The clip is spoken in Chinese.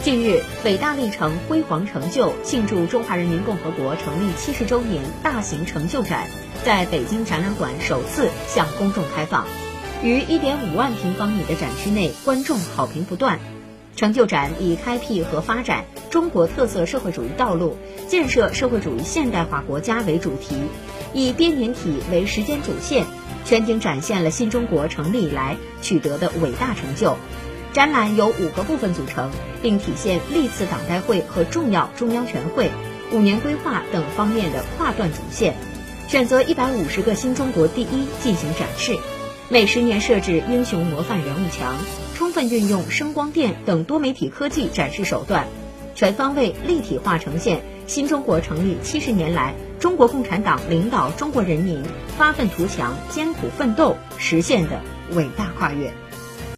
近日，伟大历程、辉煌成就庆祝中华人民共和国成立七十周年大型成就展在北京展览馆首次向公众开放。于一点五万平方米的展区内，观众好评不断。成就展以开辟和发展中国特色社会主义道路、建设社会主义现代化国家为主题，以编年体为时间主线，全景展现了新中国成立以来取得的伟大成就。展览由五个部分组成，并体现历次党代会和重要中央全会、五年规划等方面的跨段主线。选择一百五十个新中国第一进行展示，每十年设置英雄模范人物墙，充分运用声光电等多媒体科技展示手段，全方位立体化呈现新中国成立七十年来中国共产党领导中国人民发愤图强、艰苦奋斗实现的伟大跨越。